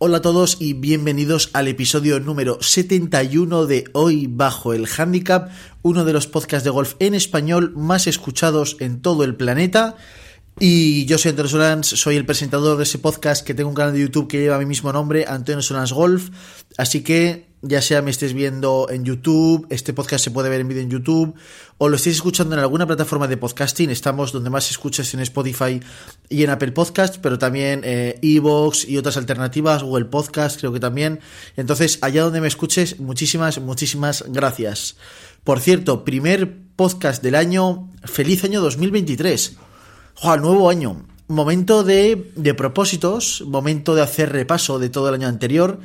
Hola a todos y bienvenidos al episodio número 71 de Hoy Bajo el Handicap, uno de los podcasts de golf en español más escuchados en todo el planeta. Y yo soy Antonio Solans, soy el presentador de ese podcast que tengo un canal de YouTube que lleva mi mismo nombre, Antonio Solans Golf. Así que ya sea me estés viendo en YouTube, este podcast se puede ver en vídeo en YouTube, o lo estéis escuchando en alguna plataforma de podcasting, estamos donde más escuchas en Spotify y en Apple Podcast, pero también eh, Evox y otras alternativas, Google Podcast creo que también. Entonces, allá donde me escuches, muchísimas, muchísimas gracias. Por cierto, primer podcast del año, feliz año 2023. ¡Joder, nuevo año! Momento de, de propósitos, momento de hacer repaso de todo el año anterior,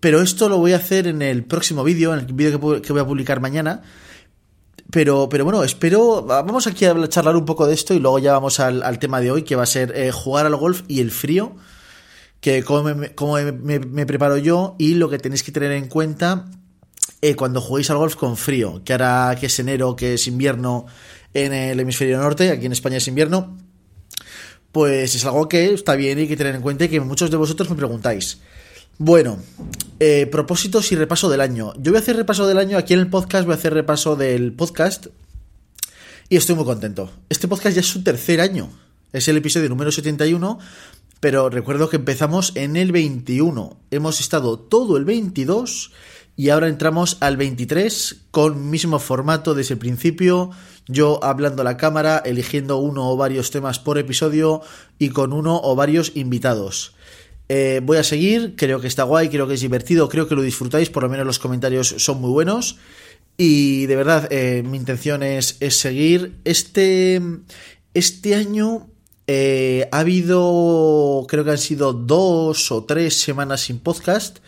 pero esto lo voy a hacer en el próximo vídeo, en el vídeo que, voy a publicar mañana. Pero, pero bueno, espero. Vamos aquí a charlar un poco de esto y luego ya vamos al, tema de hoy, que va a ser eh, jugar al golf y el frío. Que cómo me, preparo yo y lo que tenéis que tener en cuenta eh, cuando juguéis al golf con frío. Que ahora que es enero, que es invierno en el hemisferio norte, aquí en España es invierno. Pues es algo que está bien y hay que tener en cuenta y que muchos de vosotros me preguntáis. Bueno, eh, propósitos y repaso del año. Yo voy a hacer repaso del año aquí en el podcast, voy a hacer repaso del podcast y estoy muy contento. Este podcast ya es su tercer año, es el episodio número 71, pero recuerdo que empezamos en el 21. Hemos estado todo el 22 y ahora entramos al 23 con mismo formato desde el principio, yo hablando a la cámara, eligiendo uno o varios temas por episodio y con uno o varios invitados. Eh, voy a seguir, creo que está guay, creo que es divertido, creo que lo disfrutáis, por lo menos los comentarios son muy buenos. Y de verdad, eh, mi intención es, seguir. Este, este año eh, ha habido, creo que han sido dos o tres semanas sin podcast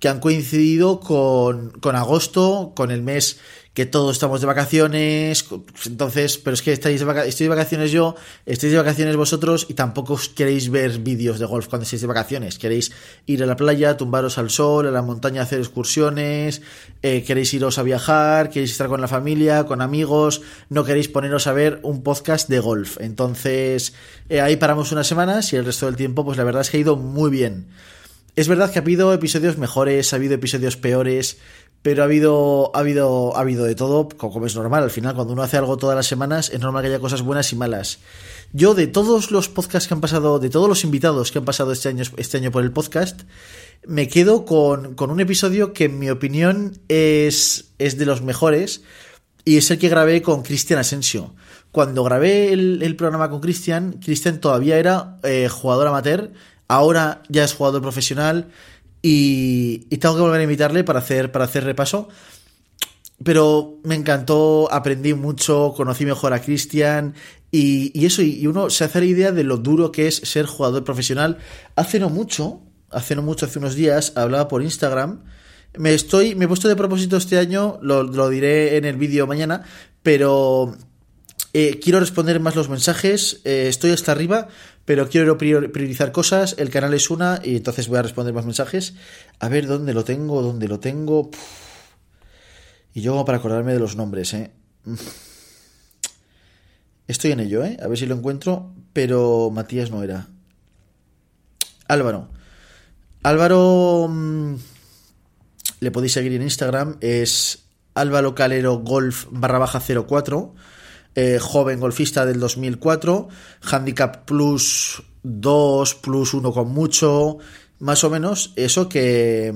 que han coincidido con, con agosto, con el mes que todos estamos de vacaciones, entonces, pero es que estáis de vacaciones, estoy de vacaciones yo, estáis de vacaciones vosotros y tampoco queréis ver vídeos de golf cuando estéis de vacaciones, queréis ir a la playa, tumbaros al sol, a la montaña, hacer excursiones, eh, queréis iros a viajar, queréis estar con la familia, con amigos, no queréis poneros a ver un podcast de golf. Entonces, eh, ahí paramos unas semanas y el resto del tiempo, pues la verdad es que ha ido muy bien. Es verdad que ha habido episodios mejores, ha habido episodios peores, pero ha habido, ha habido, ha habido de todo, como es normal. Al final, cuando uno hace algo todas las semanas, es normal que haya cosas buenas y malas. Yo, de todos los podcasts que han pasado, de todos los invitados que han pasado este año, este año por el podcast, me quedo con, un episodio que, en mi opinión, es, es de los mejores. Y es el que grabé con Cristian Asensio. Cuando grabé el, programa con Cristian, Cristian todavía era eh, jugador amateur, ahora ya es jugador profesional y, tengo que volver a invitarle para hacer, para hacer repaso. Pero me encantó, aprendí mucho, conocí mejor a Cristian y, eso, y uno se hace la idea de lo duro que es ser jugador profesional. Hace no mucho, hace no mucho, hace unos días, hablaba por Instagram. Me estoy, me he puesto de propósito este año, lo, lo diré en el vídeo mañana, pero eh, quiero responder más los mensajes, eh, estoy hasta arriba, pero quiero priorizar cosas, el canal es una y entonces voy a responder más mensajes. A ver dónde lo tengo, dónde lo tengo. Y yo para acordarme de los nombres, ¿eh? Estoy en ello, ¿eh? A ver si lo encuentro, pero Matías no era. Álvaro. Álvaro... Mm, le podéis seguir en Instagram, es Álvaro Calero Golf barra baja 04 eh, joven golfista del 2004, handicap plus 2, plus 1 con mucho, más o menos eso que,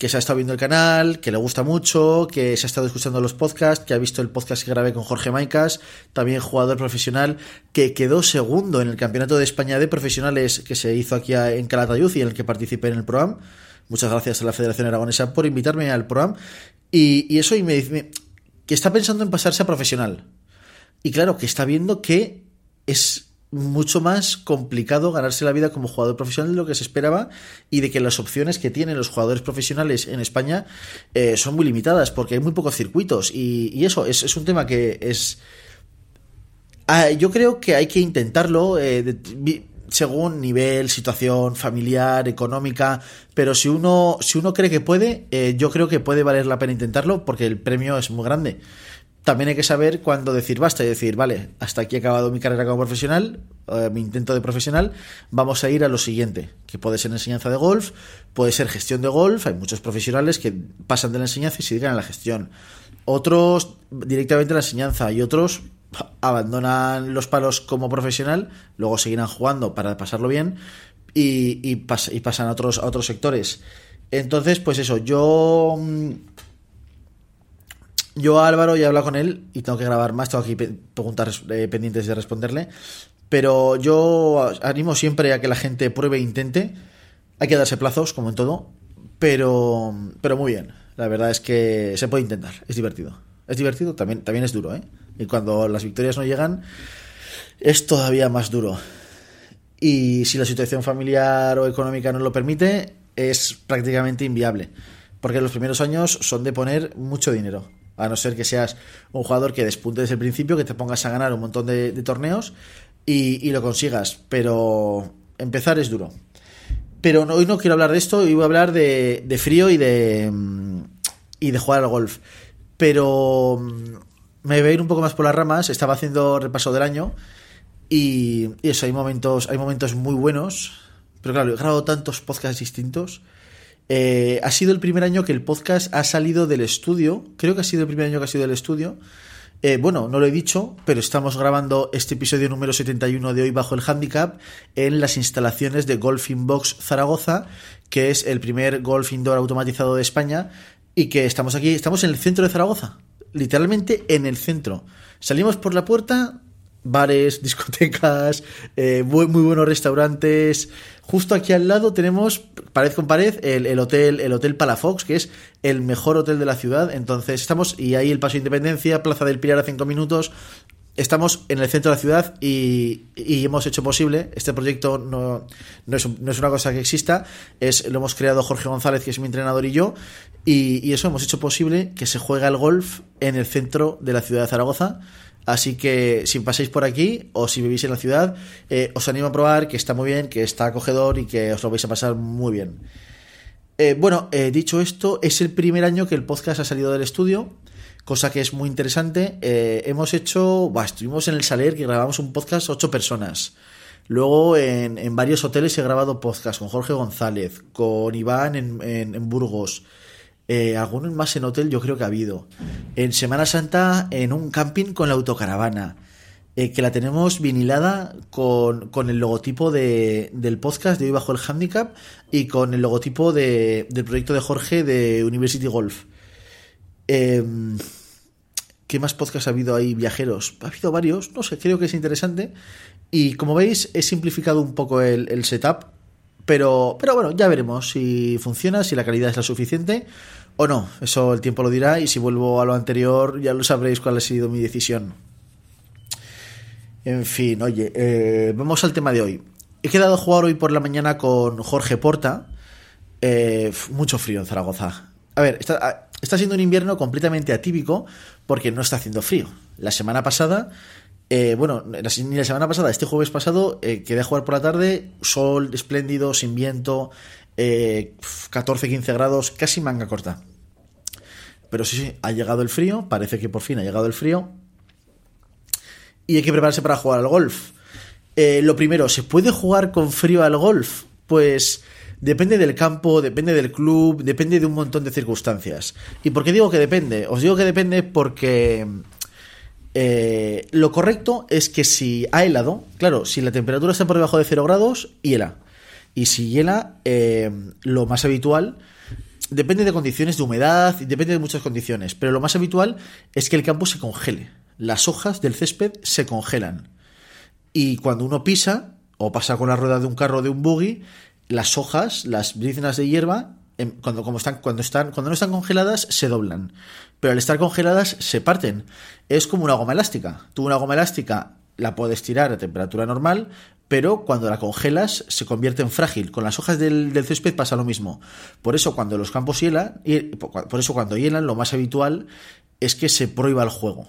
que se ha estado viendo el canal, que le gusta mucho, que se ha estado escuchando los podcasts, que ha visto el podcast que grabé con Jorge Maicas, también jugador profesional, que quedó segundo en el Campeonato de España de Profesionales que se hizo aquí en Calatayud y en el que participé en el programa. Muchas gracias a la Federación Aragonesa por invitarme al programa. Y, eso, y me dice que está pensando en pasarse a profesional. Y claro, que está viendo que es mucho más complicado ganarse la vida como jugador profesional de lo que se esperaba y de que las opciones que tienen los jugadores profesionales en España eh, son muy limitadas porque hay muy pocos circuitos y, eso es, un tema que es... Ah, yo creo que hay que intentarlo eh, según nivel, situación familiar, económica, pero si uno, si uno cree que puede, eh, yo creo que puede valer la pena intentarlo porque el premio es muy grande. También hay que saber cuándo decir basta y decir, vale, hasta aquí he acabado mi carrera como profesional, eh, mi intento de profesional, vamos a ir a lo siguiente, que puede ser enseñanza de golf, puede ser gestión de golf, hay muchos profesionales que pasan de la enseñanza y se dedican a la gestión. Otros directamente a la enseñanza y otros abandonan los palos como profesional, luego seguirán jugando para pasarlo bien y, pasan a otros, a otros sectores. Entonces, pues eso, yo mm, yo a Álvaro ya he hablado con él y tengo que grabar más, tengo aquí preguntas eh, pendientes de responderle. Pero yo animo siempre a que la gente pruebe e intente. Hay que darse plazos, como en todo. Pero, pero muy bien. La verdad es que se puede intentar. Es divertido. Es divertido, también, también es duro, ¿eh? Y cuando las victorias no llegan, es todavía más duro. Y si la situación familiar o económica no lo permite, es prácticamente inviable. Porque los primeros años son de poner mucho dinero a no ser que seas un jugador que despunte desde el principio, que te pongas a ganar un montón de, torneos y, lo consigas. Pero empezar es duro. Pero hoy no quiero hablar de esto, hoy voy a hablar de, frío y de, y de jugar al golf. Pero mm, me voy a ir un poco más por las ramas, estaba haciendo repaso del año y, y eso, hay momentos, hay momentos muy buenos. Pero claro, he grabado tantos podcasts distintos eh, ha sido el primer año que el podcast ha salido del estudio. Creo que ha sido el primer año que ha sido del estudio. Eh, bueno, no lo he dicho, pero estamos grabando este episodio número 71 de hoy bajo el handicap en las instalaciones de Golf Box Zaragoza, que es el primer golf indoor automatizado de España y que estamos aquí, estamos en el centro de Zaragoza, literalmente en el centro. Salimos por la puerta, bares, discotecas, eh, muy, buenos restaurantes. Justo aquí al lado tenemos, pared con pared, el, hotel, el hotel Palafox, que es el mejor hotel de la ciudad. Entonces estamos, y ahí el Paso de Independencia, Plaza del Pilar a cinco minutos. Estamos en el centro de la ciudad y, hemos hecho posible, este proyecto no, no, es, no, es, una cosa que exista, es, lo hemos creado Jorge González, que es mi entrenador, y yo, y, y eso hemos hecho posible que se juegue el golf en el centro de la ciudad de Zaragoza Así que si pasáis por aquí o si vivís en la ciudad, eh, os animo a probar que está muy bien, que está acogedor y que os lo vais a pasar muy bien. Eh, bueno, eh, dicho esto, es el primer año que el podcast ha salido del estudio, cosa que es muy interesante. hemos hecho, estuvimos en el Saler que grabamos un podcast ocho personas. Luego en, varios hoteles he grabado podcast con Jorge González, con Iván en Burgos. Eh, algunos más en hotel yo creo que ha habido. En Semana Santa en un camping con la autocaravana. Eh, que la tenemos vinilada con, el logotipo de, del podcast de Hoy Bajo el Handicap y con el logotipo de, del proyecto de Jorge de University Golf. Em, ¿Qué más podcast ha habido ahí, viajeros? Ha habido varios, no sé, creo que es interesante. Y como veis, he simplificado un poco el, el setup pero, pero bueno, ya veremos si funciona, si la calidad es la suficiente o no. Eso el tiempo lo dirá y si vuelvo a lo anterior ya lo sabréis cuál ha sido mi decisión. En fin, oye, eh, vamos al tema de hoy. He quedado a jugar hoy por la mañana con Jorge Porta. Eh, mucho frío en Zaragoza. A ver, está, está siendo un invierno completamente atípico porque no está haciendo frío. La semana pasada eh, bueno, ni la semana pasada, este jueves pasado, eh, quedé a jugar por la tarde, sol espléndido, sin viento, 14-15 eh, grados, casi manga corta. Pero sí, sí, ha llegado el frío, parece que por fin ha llegado el frío. Y hay que prepararse para jugar al golf. lo primero, ¿se puede jugar con frío al golf? Pues depende del campo, depende del club, depende de un montón de circunstancias. ¿Y por qué digo que depende? Os digo que depende porque eh, lo correcto es que si ha helado, claro, si la temperatura está por debajo de 0 grados, hiela. Y si hiela, eh, lo más habitual, depende de condiciones de humedad, depende de muchas condiciones, pero lo más habitual es que el campo se congele. Las hojas del césped se congelan. Y cuando uno pisa, o pasa con la rueda de un carro o de un buggy, las hojas, las briznas de hierba, Em, cuando, como están, cuando, están, cuando no están congeladas, se doblan. Pero al estar congeladas, se parten. Es como una goma elástica. Tú una goma elástica la puedes tirar a temperatura normal, pero cuando la congelas se convierte en frágil. Con las hojas del, césped pasa lo mismo. Por eso cuando los campos hielan, por eso cuando hielan, lo más habitual es que se prohíba el juego.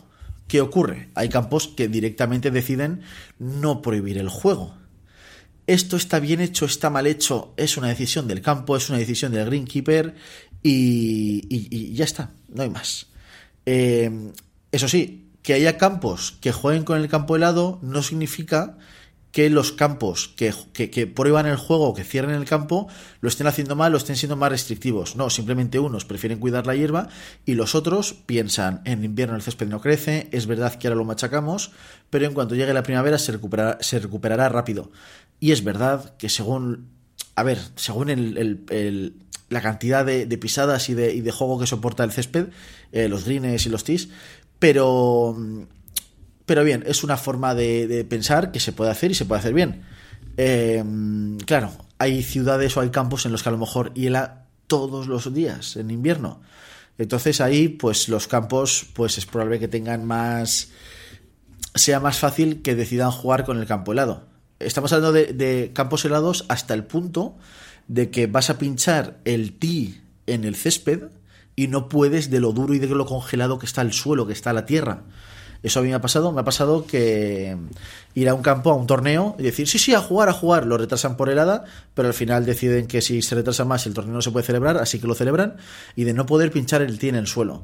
¿Qué ocurre? Hay campos que directamente deciden no prohibir el juego esto está bien hecho, está mal hecho, es una decisión del campo, es una decisión del greenkeeper y, y, ya está, no hay más. Eh, Eso sí, que haya campos que jueguen con el campo helado no significa que los campos que, que, prueban el juego, que cierren el campo, lo estén haciendo mal o estén siendo más restrictivos. No, simplemente unos prefieren cuidar la hierba y los otros piensan, en invierno el césped no crece, es verdad que ahora lo machacamos, pero en cuanto llegue la primavera se recuperará, se recuperará rápido. Y es verdad que según, a ver, según el, la cantidad de, pisadas y de, y de, juego que soporta el césped, eh, los greens y los tees, pero pero bien, es una forma de, pensar que se puede hacer y se puede hacer bien. Eh, claro, hay ciudades o hay campos en los que a lo mejor hiela todos los días en invierno. Entonces ahí, pues los campos, pues es probable que tengan más. sea más fácil que decidan jugar con el campo helado. Estamos hablando de, de campos helados hasta el punto de que vas a pinchar el ti en el césped y no puedes de lo duro y de lo congelado que está el suelo, que está la tierra. Eso a mí me ha pasado. Me ha pasado que ir a un campo, a un torneo, y decir, sí, sí, a jugar, a jugar. Lo retrasan por helada, pero al final deciden que si se retrasa más el torneo no se puede celebrar, así que lo celebran. Y de no poder pinchar el tee en el suelo.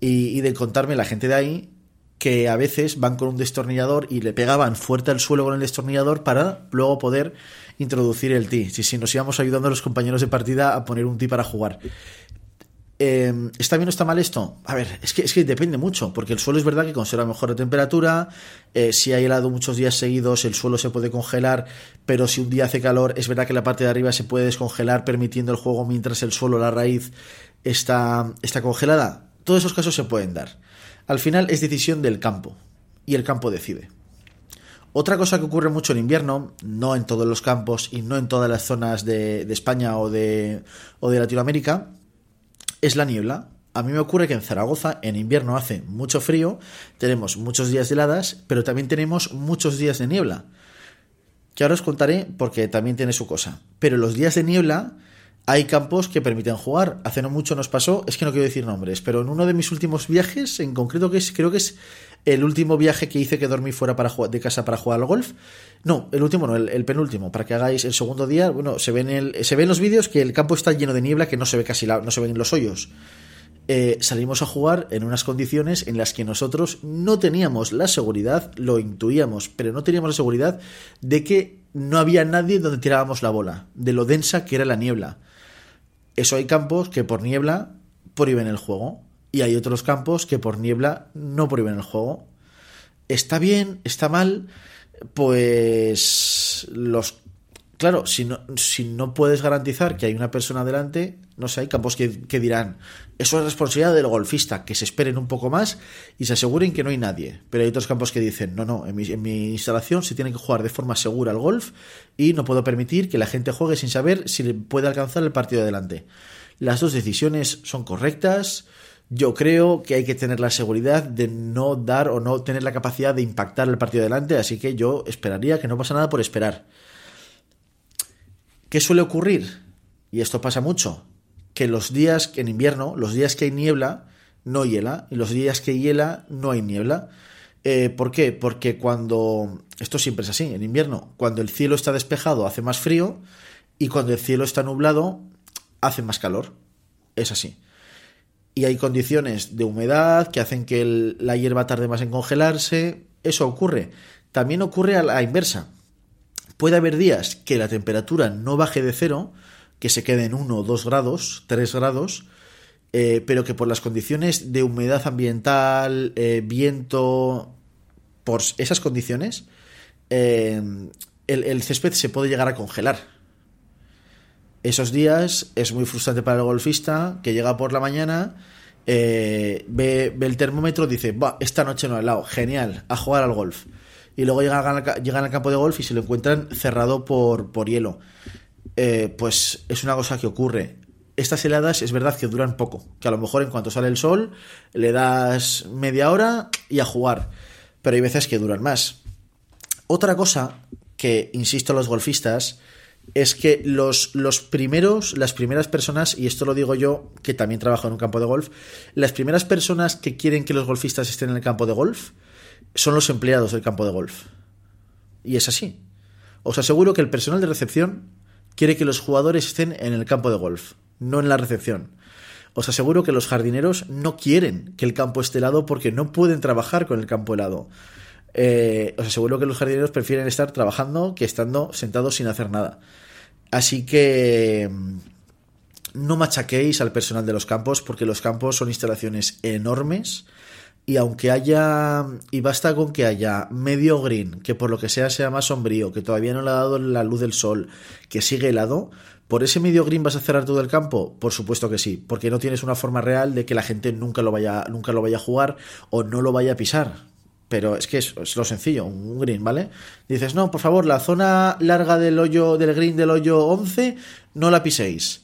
Y, de contarme la gente de ahí que a veces van con un destornillador y le pegaban fuerte al suelo con el destornillador para luego poder introducir el tee. Si, si nos íbamos ayudando a los compañeros de partida a poner un tee para jugar. Eh, ¿Está bien o está mal esto? A ver, es que, es que depende mucho, porque el suelo es verdad que conserva mejor temperatura, eh, si hay helado muchos días seguidos el suelo se puede congelar, pero si un día hace calor es verdad que la parte de arriba se puede descongelar permitiendo el juego mientras el suelo, la raíz, está, está congelada. Todos esos casos se pueden dar. Al final es decisión del campo, y el campo decide. Otra cosa que ocurre mucho en invierno, no en todos los campos y no en todas las zonas de, de España o de, o de Latinoamérica, es la niebla. A mí me ocurre que en Zaragoza en invierno hace mucho frío, tenemos muchos días heladas, pero también tenemos muchos días de niebla. Que ahora os contaré porque también tiene su cosa. Pero los días de niebla hay campos que permiten jugar. Hace no mucho nos pasó, es que no quiero decir nombres, pero en uno de mis últimos viajes, en concreto que es, creo que es el último viaje que hice que dormí fuera para de casa para jugar al golf. No, el último no, el, penúltimo, para que hagáis el segundo día. Bueno, se ven el, se ven los vídeos que el campo está lleno de niebla, que no se ve casi la, no se ven los hoyos. Eh, salimos a jugar en unas condiciones en las que nosotros no teníamos la seguridad, lo intuíamos, pero no teníamos la seguridad de que no había nadie donde tirábamos la bola, de lo densa que era la niebla. Eso hay campos que por niebla prohíben el juego y hay otros campos que por niebla no prohíben el juego. Está bien, está mal, pues los claro, si no, si no puedes garantizar que hay una persona delante, no sé, hay campos que, dirán, eso es responsabilidad del golfista, que se esperen un poco más y se aseguren que no hay nadie. Pero hay otros campos que dicen, no, no, en mi, en mi instalación se tiene que jugar de forma segura al golf y no puedo permitir que la gente juegue sin saber si puede alcanzar el partido adelante. Las dos decisiones son correctas yo creo que hay que tener la seguridad de no dar o no tener la capacidad de impactar el partido adelante, así que yo esperaría que no pasa nada por esperar. ¿Qué suele ocurrir? Y esto pasa mucho, que los días en invierno, los días que hay niebla, no hiela, y los días que hiela, no hay niebla. Eh, ¿Por qué? Porque cuando, esto siempre es así, en invierno, cuando el cielo está despejado hace más frío, y cuando el cielo está nublado hace más calor. Es así y hay condiciones de humedad que hacen que la hierba tarde más en congelarse. Eso ocurre. También ocurre a la inversa. Puede haber días que la temperatura no baje de cero, que se quede en 1 o 2 grados, 3 grados, eh, pero que por las condiciones de humedad ambiental, eh, viento, por esas condiciones, eh, el, césped se puede llegar a congelar esos días es muy frustrante para el golfista que llega por la mañana, ve, el termómetro, dice, esta noche no he helado, genial, a jugar al golf. Y luego llegan al, llegan al campo de golf y se lo encuentran cerrado por, por hielo. Eh, pues es una cosa que ocurre. Estas heladas es verdad que duran poco, que a lo mejor en cuanto sale el sol le das media hora y a jugar, pero hay veces que duran más. Otra cosa que, insisto, los golfistas es que los, los primeros, las primeras personas, y esto lo digo yo, que también trabajo en un campo de golf, las primeras personas que quieren que los golfistas estén en el campo de golf son los empleados del campo de golf. Y es así. Os aseguro que el personal de recepción quiere que los jugadores estén en el campo de golf, no en la recepción. os aseguro que los jardineros no quieren que el campo esté helado porque no pueden trabajar con el campo helado. Eh, os aseguro que los jardineros prefieren estar trabajando que estando sentados sin hacer nada. Así que mm, no machaquéis al personal de los campos porque los campos son instalaciones enormes y aunque haya, y basta con que haya medio green, que por lo que sea sea más sombrío, que todavía no le ha dado la luz del sol, que sigue helado, ¿por ese medio green vas a cerrar todo el campo? Por supuesto que sí, porque no tienes una forma real de que la gente nunca lo vaya, nunca lo vaya a jugar o no lo vaya a pisar. Pero es que es, lo sencillo, un green, ¿vale? Dices, no, por favor, la zona larga del hoyo, del green del hoyo 11, no la piséis.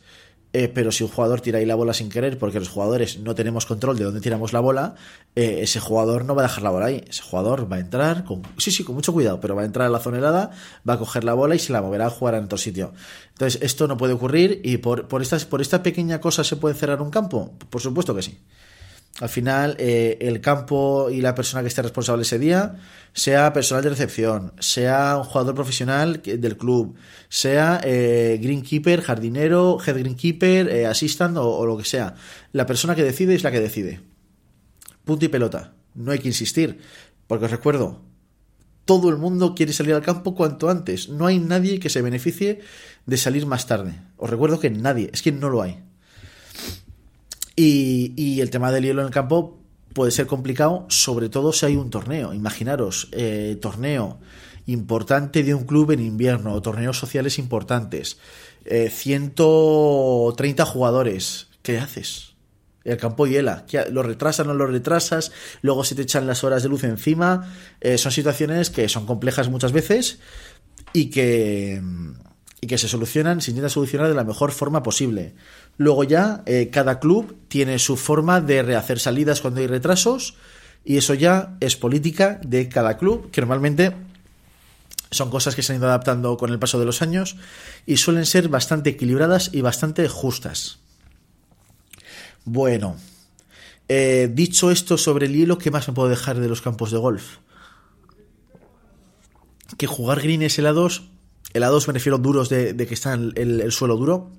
Eh, pero si un jugador tira ahí la bola sin querer, porque los jugadores no tenemos control de dónde tiramos la bola, eh, ese jugador no va a dejar la bola ahí. Ese jugador va a entrar, con, sí, sí, con mucho cuidado, pero va a entrar a la zona helada, va a coger la bola y se la moverá a jugar en otro sitio. Entonces, esto no puede ocurrir y por, por, estas, por esta pequeña cosa se puede cerrar un campo. Por supuesto que sí. Al final, eh, el campo y la persona que esté responsable ese día, sea personal de recepción, sea un jugador profesional del club, sea eh, greenkeeper, jardinero, head greenkeeper, eh, assistant o, o, lo que sea. La persona que decide es la que decide. Punto y pelota. No hay que insistir. Porque os recuerdo, todo el mundo quiere salir al campo cuanto antes. No hay nadie que se beneficie de salir más tarde. Os recuerdo que nadie, es que no lo hay. Y, el tema del hielo en el campo puede ser complicado, sobre todo si hay un torneo. Imaginaros, eh, torneo importante de un club en invierno, o torneos sociales importantes, eh, 130 jugadores. ¿Qué haces? El campo hiela. ¿Lo retrasas o no lo retrasas? Luego se te echan las horas de luz encima. Eh, son situaciones que son complejas muchas veces y que y que se solucionan, se intenta solucionar de la mejor forma posible. Luego ya eh, cada club tiene su forma de rehacer salidas cuando hay retrasos y eso ya es política de cada club, que normalmente son cosas que se han ido adaptando con el paso de los años y suelen ser bastante equilibradas y bastante justas. Bueno, eh, dicho esto sobre el hielo, ¿qué más me puedo dejar de los campos de golf? Que jugar greens helados helados me refiero duros de, que está el, suelo duro,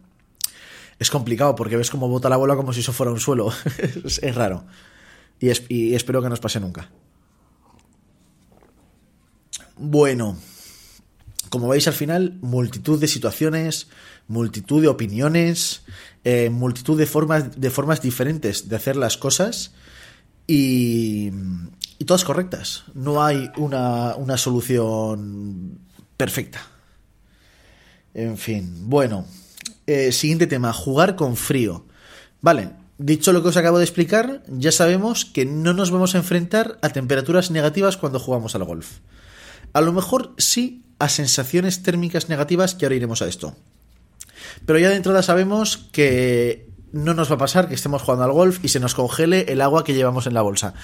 es complicado porque ves cómo bota la bola como si eso fuera un suelo. es, raro. Y, es, y espero que no os pase nunca. Bueno, como veis al final, multitud de situaciones, multitud de opiniones, eh, multitud de formas, de formas diferentes de hacer las cosas y, y todas correctas. No hay una, una solución perfecta. En fin, bueno. Eh, siguiente tema, jugar con frío. Vale, dicho lo que os acabo de explicar, ya sabemos que no nos vamos a enfrentar a temperaturas negativas cuando jugamos al golf. A lo mejor sí a sensaciones térmicas negativas, que ahora iremos a esto. Pero ya de entrada sabemos que no nos va a pasar que estemos jugando al golf y se nos congele el agua que llevamos en la bolsa.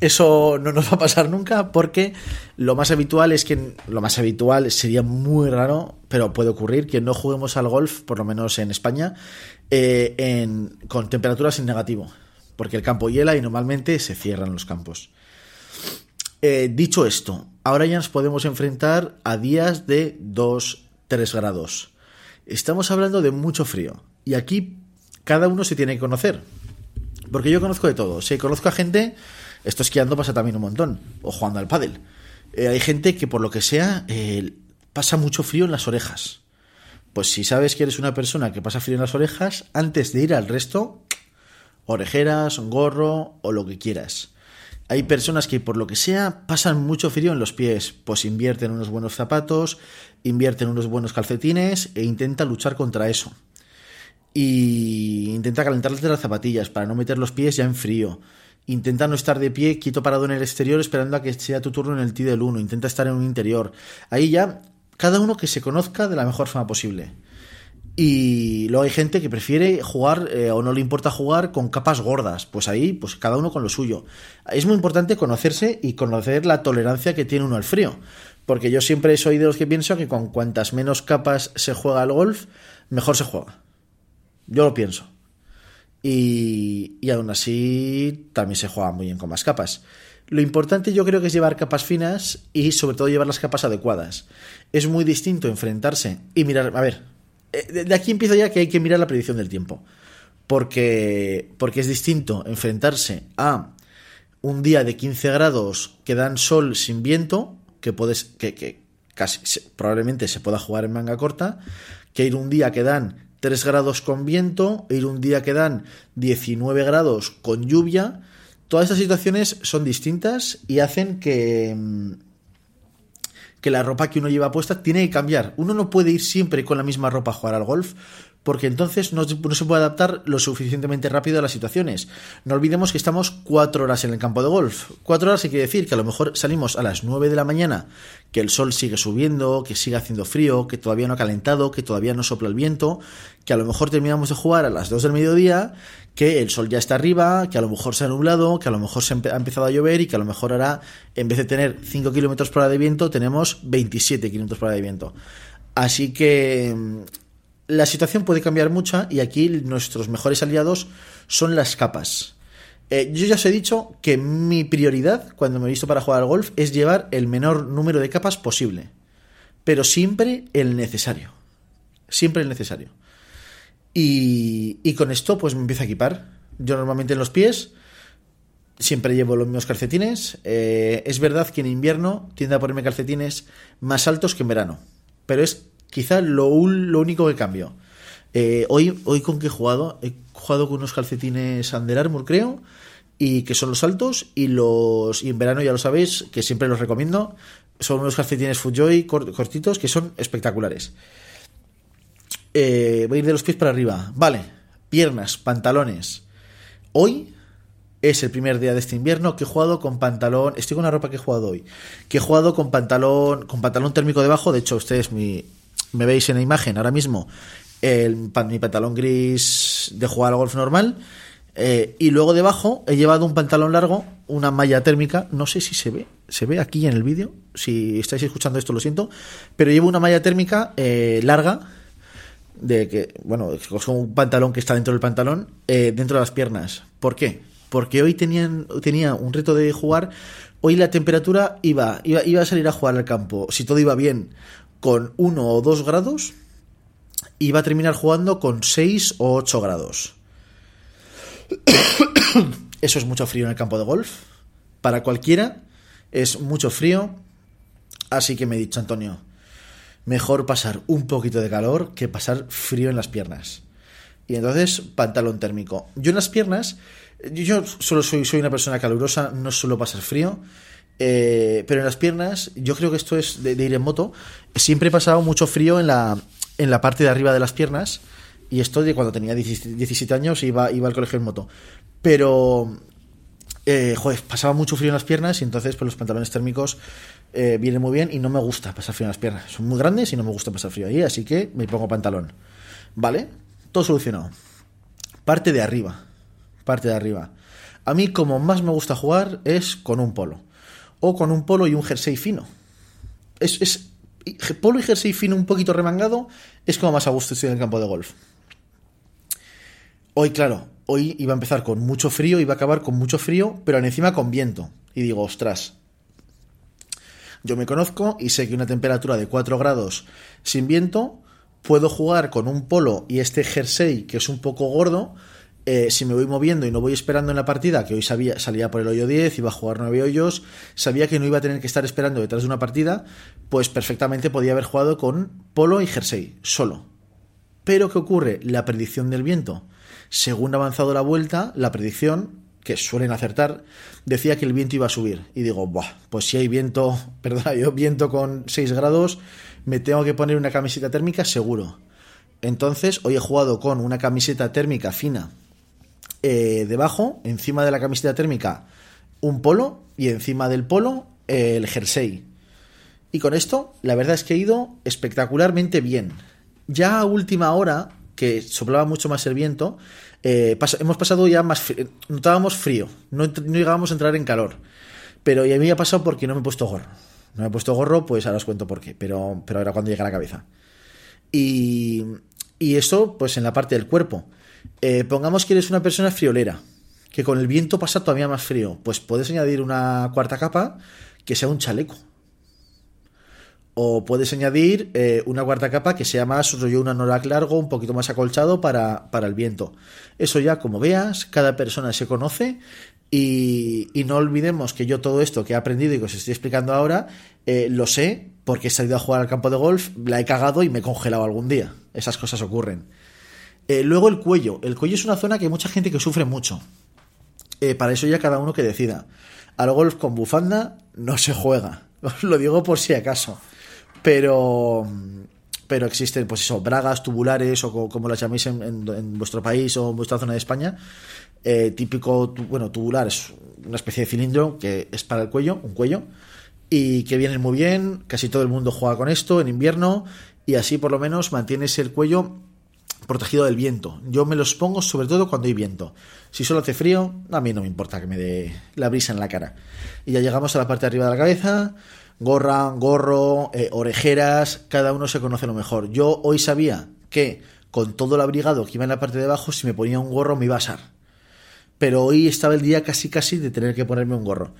Eso no nos va a pasar nunca porque lo más habitual es que lo más habitual sería muy raro, pero puede ocurrir que no juguemos al golf, por lo menos en España, eh, con temperaturas en negativo, porque el campo hiela y normalmente se cierran los campos. Eh, dicho esto, ahora ya nos podemos enfrentar a días de 2-3 grados. Estamos hablando de mucho frío. Y aquí cada uno se tiene que conocer. Porque yo conozco de todo. Si conozco a gente, esto esquiando pasa también un montón, o jugando al pádel. Eh, hay gente que por lo que sea eh, pasa mucho frío en las orejas. Pues si sabes que eres una persona que pasa frío en las orejas, antes de ir al resto, orejeras, un gorro o lo que quieras. Hay personas que por lo que sea pasan mucho frío en los pies, pues invierten unos buenos zapatos, invierten unos buenos calcetines e intentan luchar contra eso y intenta calentarles las zapatillas para no meter los pies ya en frío. Intenta no estar de pie quieto parado en el exterior esperando a que sea tu turno en el tee del 1. Intenta estar en un interior. Ahí ya, cada uno que se conozca de la mejor forma posible. Y luego hay gente que prefiere jugar eh, o no le importa jugar con capas gordas. Pues ahí, pues cada uno con lo suyo. Es muy importante conocerse y conocer la tolerancia que tiene uno al frío. Porque yo siempre soy de los que pienso que con cuantas menos capas se juega al golf, mejor se juega. Yo lo pienso. Y, y aún así también se juega muy bien con más capas. Lo importante yo creo que es llevar capas finas y sobre todo llevar las capas adecuadas. Es muy distinto enfrentarse y mirar, a ver, eh, de aquí empiezo ya que hay que mirar la predicción del tiempo. porque, porque es distinto enfrentarse a un día de 15 grados que dan sol sin viento, que puedes, que, que casi probablemente se pueda jugar en manga corta, que ir un día que dan 3 grados con viento, ir un día que dan 19 grados con lluvia. Todas estas situaciones son distintas y hacen que, mm, que la ropa que uno lleva puesta tiene que cambiar. Uno no puede ir siempre con la misma ropa a jugar al golf, porque entonces no, se puede adaptar lo suficientemente rápido a las situaciones. No olvidemos que estamos cuatro horas en el campo de golf. Cuatro horas quiere decir que a lo mejor salimos a las nueve de la mañana, que el sol sigue subiendo, que sigue haciendo frío, que todavía no ha calentado, que todavía no sopla el viento, que a lo mejor terminamos de jugar a las dos del mediodía, que el sol ya está arriba, que a lo mejor se ha nublado, que a lo mejor se ha empezado a llover y que a lo mejor ahora, en vez de tener 5 kilómetros por hora de viento, tenemos 27 kilómetros por hora de viento. Así que la situación puede cambiar mucho y aquí nuestros mejores aliados son las capas. Eh, yo ya os he dicho que mi prioridad cuando me he visto para jugar al golf es llevar el menor número de capas posible, pero siempre el necesario. Siempre el necesario. Y, con esto pues me empiezo a equipar. Yo normalmente en los pies siempre llevo los mismos calcetines. Eh, es verdad que en invierno tiendo a ponerme calcetines más altos que en verano, pero es Quizá lo, único que cambio. Eh, hoy, hoy con qué he jugado? He jugado con unos calcetines Under Armour, creo, y que son los altos, y los. Y en verano ya lo sabéis, que siempre los recomiendo. Son unos calcetines Fujoy cortitos que son espectaculares. Eh, voy a ir de los pies para arriba. Vale, piernas, pantalones. Hoy es el primer día de este invierno que he jugado con pantalón. Estoy con la ropa que he jugado hoy. Que he jugado con pantalón. Con pantalón térmico debajo. De hecho, ustedes mi, me veis en la imagen ahora mismo el, mi pantalón gris de jugar al golf normal. Eh, y luego debajo he llevado un pantalón largo, una malla térmica. No sé si se ve, se ve aquí en el vídeo. Si estáis escuchando esto, lo siento. Pero llevo una malla térmica eh, larga, de que, bueno, es un pantalón que está dentro del pantalón, eh, dentro de las piernas. ¿Por qué? Porque hoy tenían, tenía un reto de jugar. Hoy la temperatura iba, iba, iba a salir a jugar al campo. Si todo iba bien, con 1 o 2 grados y va a terminar jugando con 6 o 8 grados. Eso es mucho frío en el campo de golf. Para cualquiera es mucho frío. Así que me he dicho, Antonio, mejor pasar un poquito de calor que pasar frío en las piernas. Y entonces, pantalón térmico. Yo en las piernas, yo solo soy, soy una persona calurosa, no suelo pasar frío. Eh, pero en las piernas, yo creo que esto es de, ir en moto. Siempre he pasado mucho frío en la, en la parte de arriba de las piernas. Y esto de cuando tenía 17 años iba, iba al colegio en moto. Pero, eh, joder, pasaba mucho frío en las piernas y entonces pues los pantalones térmicos eh, vienen muy bien y no me gusta pasar frío en las piernas. Son muy grandes y no me gusta pasar frío ahí, así que me pongo pantalón. ¿Vale? Todo solucionado. Parte de arriba. Parte de arriba. A mí como más me gusta jugar es con un polo o con un polo y un jersey fino. Es, es, polo y jersey fino un poquito remangado es como más a gusto estoy en el campo de golf. Hoy, claro, hoy iba a empezar con mucho frío, iba a acabar con mucho frío, pero encima con viento. Y digo, ostras, yo me conozco y sé que una temperatura de 4 grados sin viento, puedo jugar con un polo y este jersey que es un poco gordo, eh, si me voy moviendo y no voy esperando en la partida, que hoy salía por el hoyo 10, iba a jugar 9 hoyos, sabía que no iba a tener que estar esperando detrás de una partida, pues perfectamente podía haber jugado con polo y jersey, solo. Pero ¿qué ocurre? La predicción del viento. Según ha avanzado la vuelta, la predicción, que suelen acertar, decía que el viento iba a subir. Y digo, Buah, pues si hay viento, perdona, yo viento con 6 grados, me tengo que poner una camiseta térmica seguro. Entonces, hoy he jugado con una camiseta térmica fina eh, debajo, encima de la camiseta térmica, un polo y encima del polo el jersey. Y con esto, la verdad es que he ido espectacularmente bien. Ya a última hora, que soplaba mucho más el viento, eh, hemos pasado ya más. Notábamos frío, no, llegábamos a entrar en calor. Pero ya me ha pasado porque no me he puesto gorro. No me he puesto gorro, pues ahora os cuento por qué, pero, pero era cuando llega a la cabeza. Y, y eso, pues en la parte del cuerpo. Eh, pongamos que eres una persona friolera, que con el viento pasa todavía más frío. Pues puedes añadir una cuarta capa que sea un chaleco. O puedes añadir eh, una cuarta capa que sea más rollo un anorak largo, un poquito más acolchado para, para, el viento. Eso ya, como veas, cada persona se conoce y, no olvidemos que yo todo esto que he aprendido y que os estoy explicando ahora, eh, lo sé porque he salido a jugar al campo de golf, la he cagado y me he congelado algún día. Esas cosas ocurren. Eh, luego el cuello. El cuello es una zona que hay mucha gente que sufre mucho. Eh, para eso ya cada uno que decida. Al golf con bufanda no se juega. Os lo digo por si acaso. Pero, pero existen, pues eso, bragas tubulares o como las llaméis en, vuestro país o en vuestra zona de España. Eh, típico, bueno, tubular es una especie de cilindro que es para el cuello, un cuello, y que vienen muy bien. Casi todo el mundo juega con esto en invierno y así por lo menos mantienes el cuello protegido del viento. Yo me los pongo sobre todo cuando hay viento. Si solo hace frío, a mí no me importa que me dé la brisa en la cara. Y ya llegamos a la parte de arriba de la cabeza, gorra, gorro, eh, orejeras, cada uno se conoce lo mejor. Yo hoy sabía que con todo el abrigado que iba en la parte de abajo, si me ponía un gorro me iba a asar. Pero hoy estaba el día casi casi de tener que ponerme un gorro.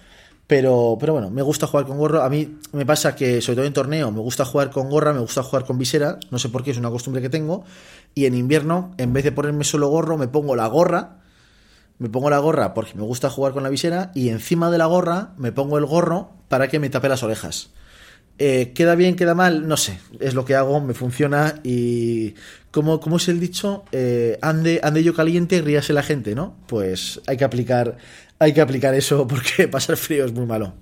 Pero, pero bueno, me gusta jugar con gorro. A mí me pasa que, sobre todo en torneo, me gusta jugar con gorra, me gusta jugar con visera. No sé por qué, es una costumbre que tengo. Y en invierno, en vez de ponerme solo gorro, me pongo la gorra. Me pongo la gorra porque me gusta jugar con la visera. Y encima de la gorra me pongo el gorro para que me tape las orejas. Eh, ¿Queda bien, queda mal? No sé. Es lo que hago, me funciona y... como, como es el dicho? Eh, ande, ande yo caliente, ríase la gente, ¿no? Pues hay que aplicar, hay que aplicar eso porque pasar frío es muy malo.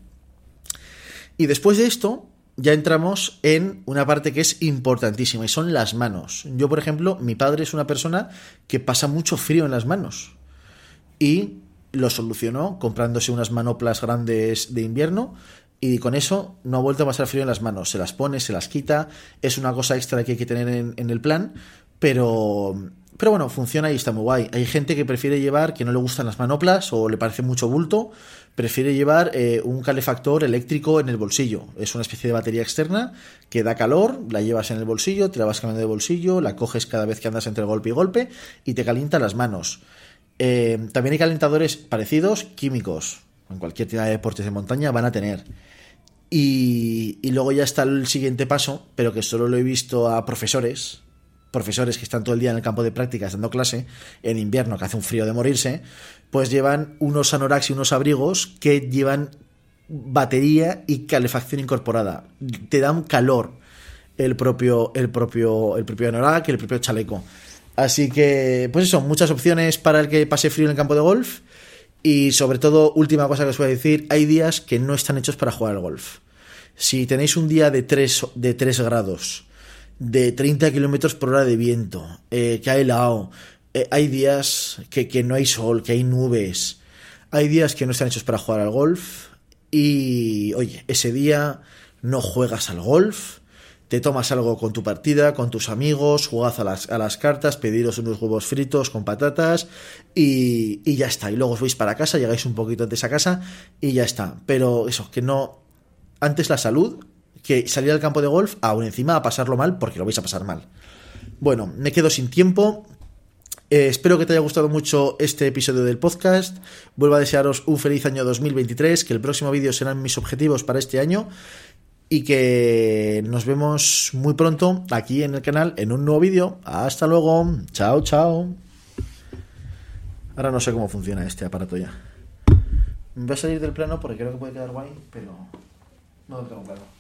Y después de esto, ya entramos en una parte que es importantísima y son las manos. Yo, por ejemplo, mi padre es una persona que pasa mucho frío en las manos y lo solucionó comprándose unas manoplas grandes de invierno y con eso no ha vuelto a pasar frío en las manos. Se las pone, se las quita. Es una cosa extra que hay que tener en, el plan. Pero, pero bueno, funciona y está muy guay. Hay gente que prefiere llevar, que no le gustan las manoplas o le parece mucho bulto, prefiere llevar eh, un calefactor eléctrico en el bolsillo. Es una especie de batería externa que da calor, la llevas en el bolsillo, te la vas cambiando de bolsillo, la coges cada vez que andas entre golpe y golpe y te calienta las manos. Eh, también hay calentadores parecidos, químicos en cualquier tienda de deportes de montaña van a tener. Y, luego ya está el siguiente paso, pero que solo lo he visto a profesores, profesores que están todo el día en el campo de prácticas dando clase, en invierno que hace un frío de morirse, pues llevan unos anoraks y unos abrigos que llevan batería y calefacción incorporada. Te dan calor el propio, el propio, el propio anorak el propio chaleco. Así que, pues eso, muchas opciones para el que pase frío en el campo de golf y sobre todo, última cosa que os voy a decir, hay días que no están hechos para jugar al golf. Si tenéis un día de 3, de 3 grados, de 30 kilómetros por hora de viento, eh, que ha helado, eh, hay días que, que no hay sol, que hay nubes, hay días que no están hechos para jugar al golf y, oye, ese día no juegas al golf, te tomas algo con tu partida, con tus amigos, jugad a las, a las cartas, pediros unos huevos fritos con patatas y, y, ya está. Y luego os vais para casa, llegáis un poquito antes a casa y ya está. Pero eso, que no... Antes la salud que salir al campo de golf, aún encima a pasarlo mal porque lo vais a pasar mal. Bueno, me quedo sin tiempo. Eh, espero que te haya gustado mucho este episodio del podcast. Vuelvo a desearos un feliz año 2023, que el próximo vídeo serán mis objetivos para este año y que nos vemos muy pronto aquí en el canal en un nuevo vídeo. Hasta luego. Chao, chao. Ahora no sé cómo funciona este aparato ya. Me voy a salir del plano porque creo que puede quedar guay, pero no lo tengo claro.